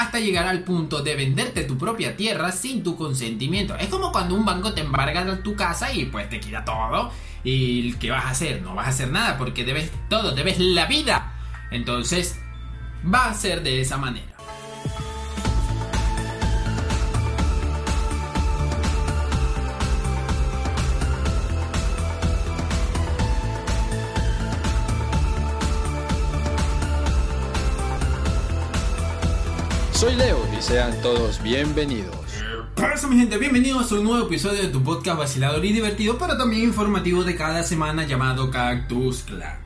hasta llegar al punto de venderte tu propia tierra sin tu consentimiento. Es como cuando un banco te embarga tu casa y pues te quita todo. ¿Y qué vas a hacer? No vas a hacer nada porque debes todo, debes la vida. Entonces, va a ser de esa manera. Soy Leo y sean todos bienvenidos. Eso mi gente, bienvenidos a un nuevo episodio de tu podcast vacilador y divertido, pero también informativo de cada semana llamado Cactus Clan.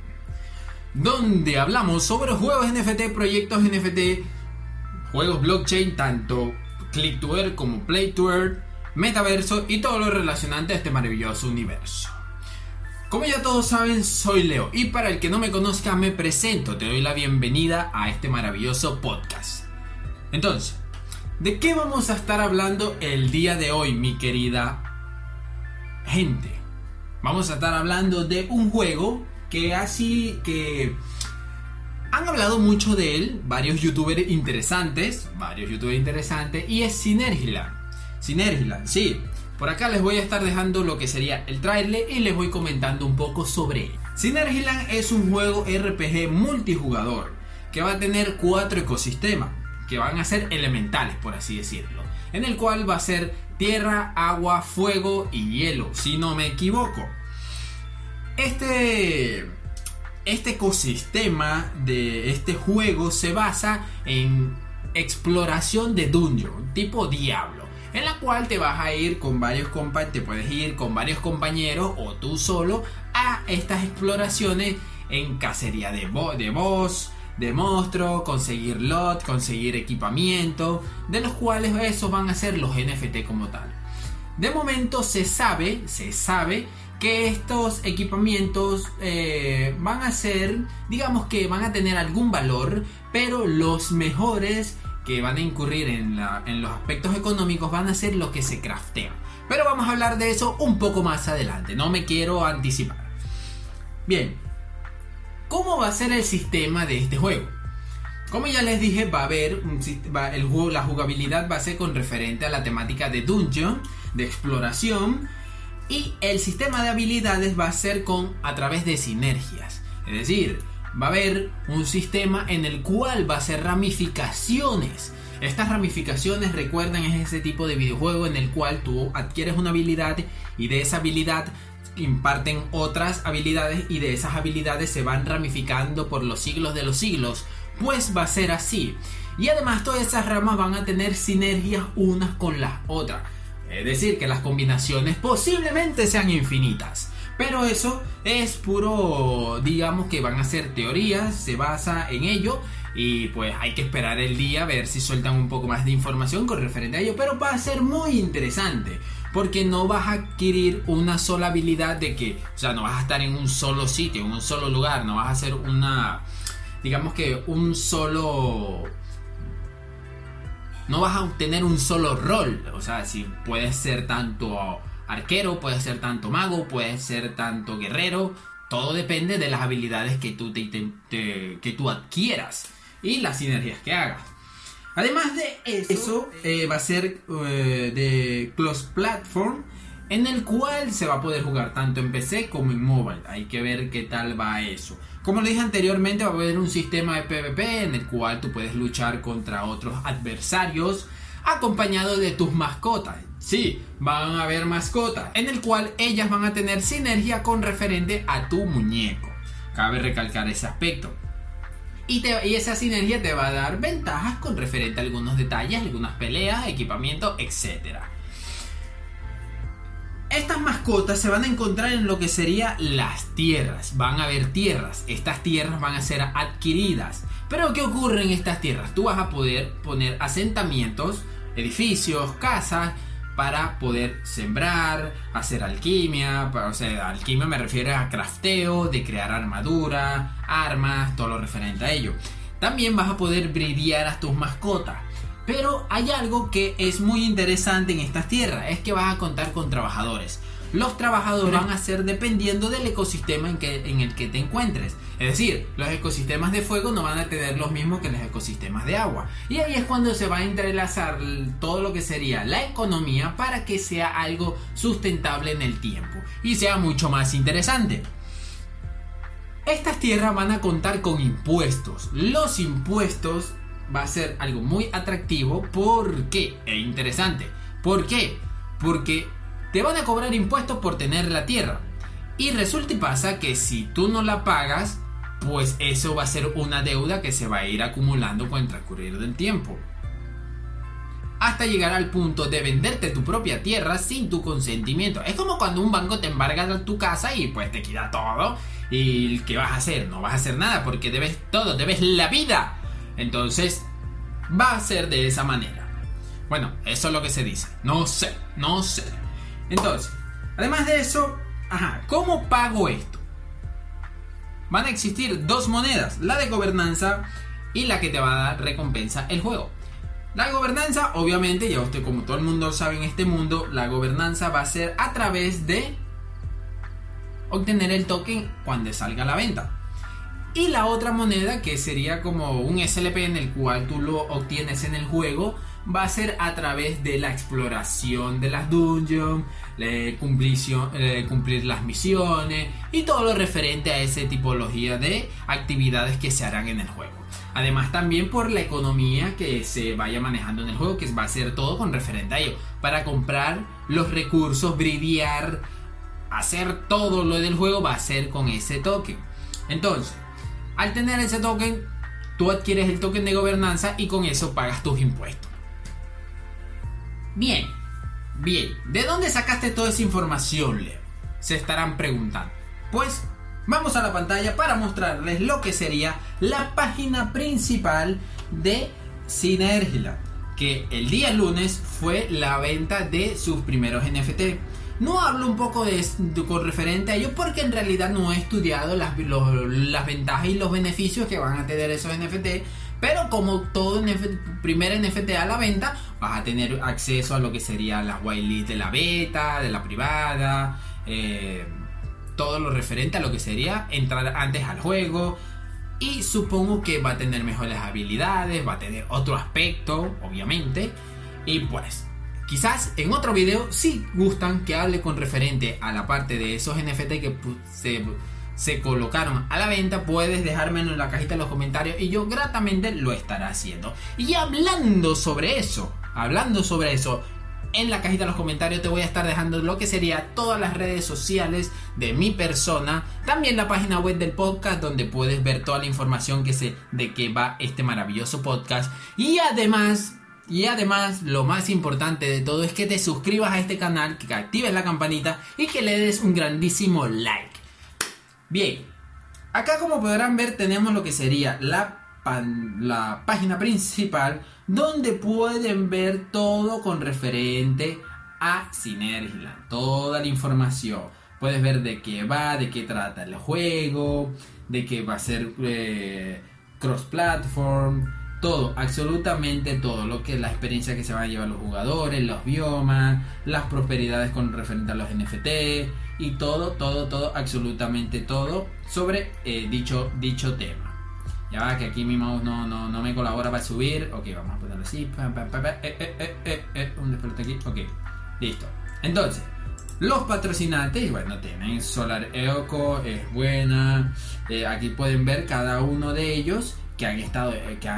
Donde hablamos sobre juegos NFT, proyectos NFT, juegos blockchain, tanto Click to Earn como Play to Earn, metaverso y todo lo relacionante a este maravilloso universo. Como ya todos saben, soy Leo y para el que no me conozca me presento, te doy la bienvenida a este maravilloso podcast. Entonces, ¿de qué vamos a estar hablando el día de hoy, mi querida gente? Vamos a estar hablando de un juego que así que han hablado mucho de él, varios youtubers interesantes, varios youtubers interesantes, y es Synergiland. Synergiland, sí. Por acá les voy a estar dejando lo que sería el trailer y les voy comentando un poco sobre él. Synergiland es un juego RPG multijugador que va a tener cuatro ecosistemas que van a ser elementales, por así decirlo. En el cual va a ser tierra, agua, fuego y hielo, si no me equivoco. Este, este ecosistema de este juego se basa en exploración de dungeon, tipo diablo, en la cual te vas a ir con varios compañeros, te puedes ir con varios compañeros o tú solo a estas exploraciones en cacería de, de boss, de monstruos, conseguir lot, conseguir equipamiento, de los cuales esos van a ser los NFT como tal. De momento se sabe, se sabe que estos equipamientos eh, van a ser, digamos que van a tener algún valor, pero los mejores que van a incurrir en, en los aspectos económicos van a ser los que se craftean. Pero vamos a hablar de eso un poco más adelante, no me quiero anticipar. Bien, ¿Cómo va a ser el sistema de este juego? Como ya les dije, va a haber el juego, la jugabilidad va a ser con referente a la temática de dungeon, de exploración, y el sistema de habilidades va a ser con a través de sinergias. Es decir, va a haber un sistema en el cual va a ser ramificaciones. Estas ramificaciones, recuerdan, es ese tipo de videojuego en el cual tú adquieres una habilidad y de esa habilidad imparten otras habilidades y de esas habilidades se van ramificando por los siglos de los siglos, pues va a ser así. Y además todas esas ramas van a tener sinergias unas con las otras. Es decir, que las combinaciones posiblemente sean infinitas. Pero eso es puro, digamos que van a ser teorías, se basa en ello y pues hay que esperar el día a ver si sueltan un poco más de información con referente a ello. Pero va a ser muy interesante porque no vas a adquirir una sola habilidad de que, o sea, no vas a estar en un solo sitio, en un solo lugar, no vas a hacer una, digamos que un solo no vas a obtener un solo rol. O sea, si puedes ser tanto arquero, puedes ser tanto mago, puedes ser tanto guerrero. Todo depende de las habilidades que tú, que tú adquieras y las sinergias que hagas. Además de eso, eh, va a ser eh, de Close Platform, en el cual se va a poder jugar tanto en PC como en mobile. Hay que ver qué tal va eso. Como le dije anteriormente, va a haber un sistema de PvP en el cual tú puedes luchar contra otros adversarios acompañado de tus mascotas. Sí, van a haber mascotas, en el cual ellas van a tener sinergia con referente a tu muñeco. Cabe recalcar ese aspecto. Y, esa sinergia te va a dar ventajas con referente a algunos detalles, algunas peleas, equipamiento, etc. Estas mascotas se van a encontrar en lo que serían las tierras. Van a haber tierras. Estas tierras van a ser adquiridas. Pero ¿qué ocurre en estas tierras? Tú vas a poder poner asentamientos, edificios, casas para poder sembrar, hacer alquimia, o sea, alquimia me refiero a crafteo, de crear armadura, armas, todo lo referente a ello. También vas a poder bridear a tus mascotas. Pero hay algo que es muy interesante en estas tierras, es que vas a contar con trabajadores. Los trabajadores van a ser dependiendo del ecosistema en, que, en el que te encuentres. Es decir, los ecosistemas de fuego no van a tener los mismos que los ecosistemas de agua. Y ahí es cuando se va a entrelazar todo lo que sería la economía para que sea algo sustentable en el tiempo y sea mucho más interesante. Estas tierras van a contar con impuestos. Los impuestos va a ser algo muy atractivo. ¿Por qué? E interesante. ¿Por qué? Porque te van a cobrar impuestos por tener la tierra. Y resulta y pasa que si tú no la pagas, pues eso va a ser una deuda que se va a ir acumulando con el transcurrir del tiempo. Hasta llegar al punto de venderte tu propia tierra sin tu consentimiento. Es como cuando un banco te embarga tu casa y pues te quita todo. ¿Y qué vas a hacer? No vas a hacer nada porque debes todo, debes la vida. Entonces, va a ser de esa manera. Bueno, eso es lo que se dice. No sé, no sé. Entonces, además de eso, ajá, ¿cómo pago esto? Van a existir dos monedas, la de gobernanza y la que te va a dar recompensa el juego. La gobernanza, obviamente, ya usted como todo el mundo sabe en este mundo, la gobernanza va a ser a través de obtener el token cuando salga a la venta. Y la otra moneda, que sería como un SLP en el cual tú lo obtienes en el juego, va a ser a través de la exploración de las dungeons, cumplir, cumplir las misiones y todo lo referente a esa tipología de actividades que se harán en el juego. Además también por la economía que se vaya manejando en el juego, que va a ser todo con referente a ello. Para comprar los recursos, bridear, hacer todo lo del juego va a ser con ese token. Entonces, al tener ese token, tú adquieres el token de gobernanza y con eso pagas tus impuestos. Bien, bien, ¿de dónde sacaste toda esa información, Leo? Se estarán preguntando. Pues vamos a la pantalla para mostrarles lo que sería la página principal de Sinergia, que el día lunes fue la venta de sus primeros NFT. No hablo un poco de, con referente a ello porque en realidad no he estudiado las, las ventajas y los beneficios que van a tener esos NFT. Pero como todo primer NFT a la venta, vas a tener acceso a lo que sería las whitelist de la beta, de la privada, eh, todo lo referente a lo que sería entrar antes al juego. Y supongo que va a tener mejores habilidades, va a tener otro aspecto, obviamente. Y pues, Quizás en otro video si gustan que hable con referente a la parte de esos NFT que se, se colocaron a la venta, puedes dejármelo en la cajita de los comentarios y yo gratamente lo estaré haciendo. Y hablando sobre eso, hablando sobre eso, en la cajita de los comentarios te voy a estar dejando lo que sería todas las redes sociales de mi persona, también la página web del podcast donde puedes ver toda la información que sé de que va este maravilloso podcast y además y además, lo más importante de todo es que te suscribas a este canal, que actives la campanita y que le des un grandísimo like. Bien, acá como podrán ver tenemos lo que sería la, la página principal donde pueden ver todo con referente a Synergyland, toda la información. Puedes ver de qué va, de qué trata el juego, de qué va a ser eh, cross-platform todo, absolutamente todo, lo que la experiencia que se van a llevar los jugadores, los biomas, las prosperidades con referente a los NFT y todo, todo, todo, absolutamente todo sobre eh, dicho, dicho tema. Ya va, que aquí mi mouse no, no, no me colabora para subir. Ok, vamos a ponerlo así. Eh, eh, un aquí. Ok, listo. Entonces, los patrocinantes, bueno, tienen Solar Eco, es buena. aquí pueden ver cada uno de ellos que han estado, eh, que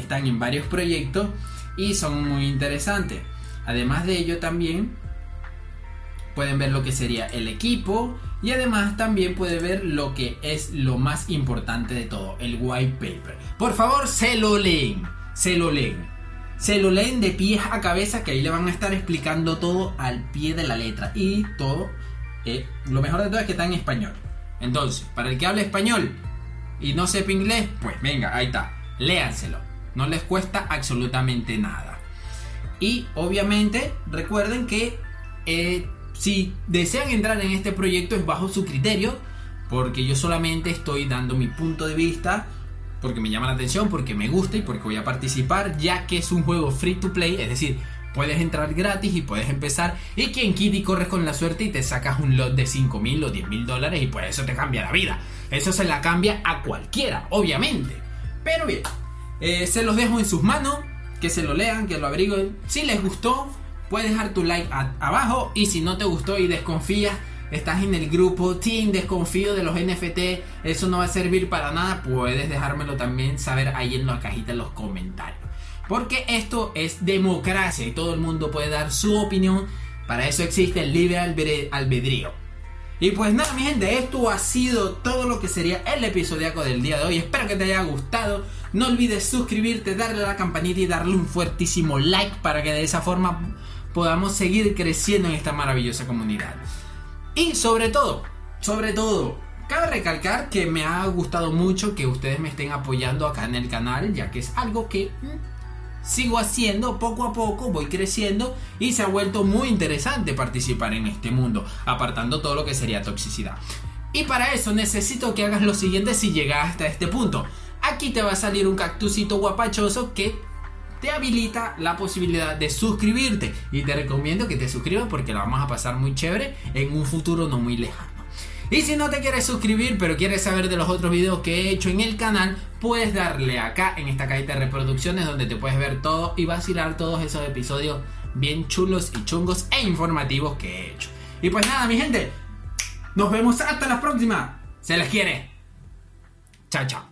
están en varios proyectos y son muy interesantes. Además de ello también pueden ver lo que sería el equipo y además también puede ver lo que es lo más importante de todo, el white paper. Por favor, se lo leen, se lo leen. Se lo leen de pies a cabeza que ahí le van a estar explicando todo al pie de la letra y todo. Eh, lo mejor de todo es que está en español. Entonces, para el que hable español, y no sepa inglés, pues venga, ahí está, léanselo. No les cuesta absolutamente nada. Y obviamente recuerden que eh, si desean entrar en este proyecto es bajo su criterio, porque yo solamente estoy dando mi punto de vista, porque me llama la atención, porque me gusta y porque voy a participar, ya que es un juego free to play, es decir, puedes entrar gratis y puedes empezar. Y quien quita y corres con la suerte y te sacas un lot de 5 mil o 10 mil dólares y pues eso te cambia la vida. Eso se la cambia a cualquiera, obviamente. Pero bien, eh, se los dejo en sus manos, que se lo lean, que lo averigüen. Si les gustó, puedes dejar tu like abajo y si no te gustó y desconfías, estás en el grupo Team Desconfío de los NFT, eso no va a servir para nada, puedes dejármelo también saber ahí en la cajita en los comentarios. Porque esto es democracia y todo el mundo puede dar su opinión. Para eso existe el libre albedrío. Y pues nada, mi gente, esto ha sido todo lo que sería el episodio del día de hoy. Espero que te haya gustado. No olvides suscribirte, darle a la campanita y darle un fuertísimo like para que de esa forma podamos seguir creciendo en esta maravillosa comunidad. Y sobre todo, sobre todo, cabe recalcar que me ha gustado mucho que ustedes me estén apoyando acá en el canal, ya que es algo que mm, sigo haciendo poco a poco, voy creciendo y se ha vuelto muy interesante participar en este mundo, apartando todo lo que sería toxicidad. Y para eso necesito que hagas lo siguiente si llegas hasta este punto. Aquí te va a salir un cactusito guapachoso que te habilita la posibilidad de suscribirte. Y te recomiendo que te suscribas porque la vamos a pasar muy chévere en un futuro no muy lejano. Y si no te quieres suscribir, pero quieres saber de los otros videos que he hecho en el canal, puedes darle acá en esta cajita de reproducciones donde te puedes ver todo y vacilar todos esos episodios bien chulos y chungos e informativos que he hecho. Y pues nada, mi gente, nos vemos hasta la próxima. Se les quiere. Chao, chao.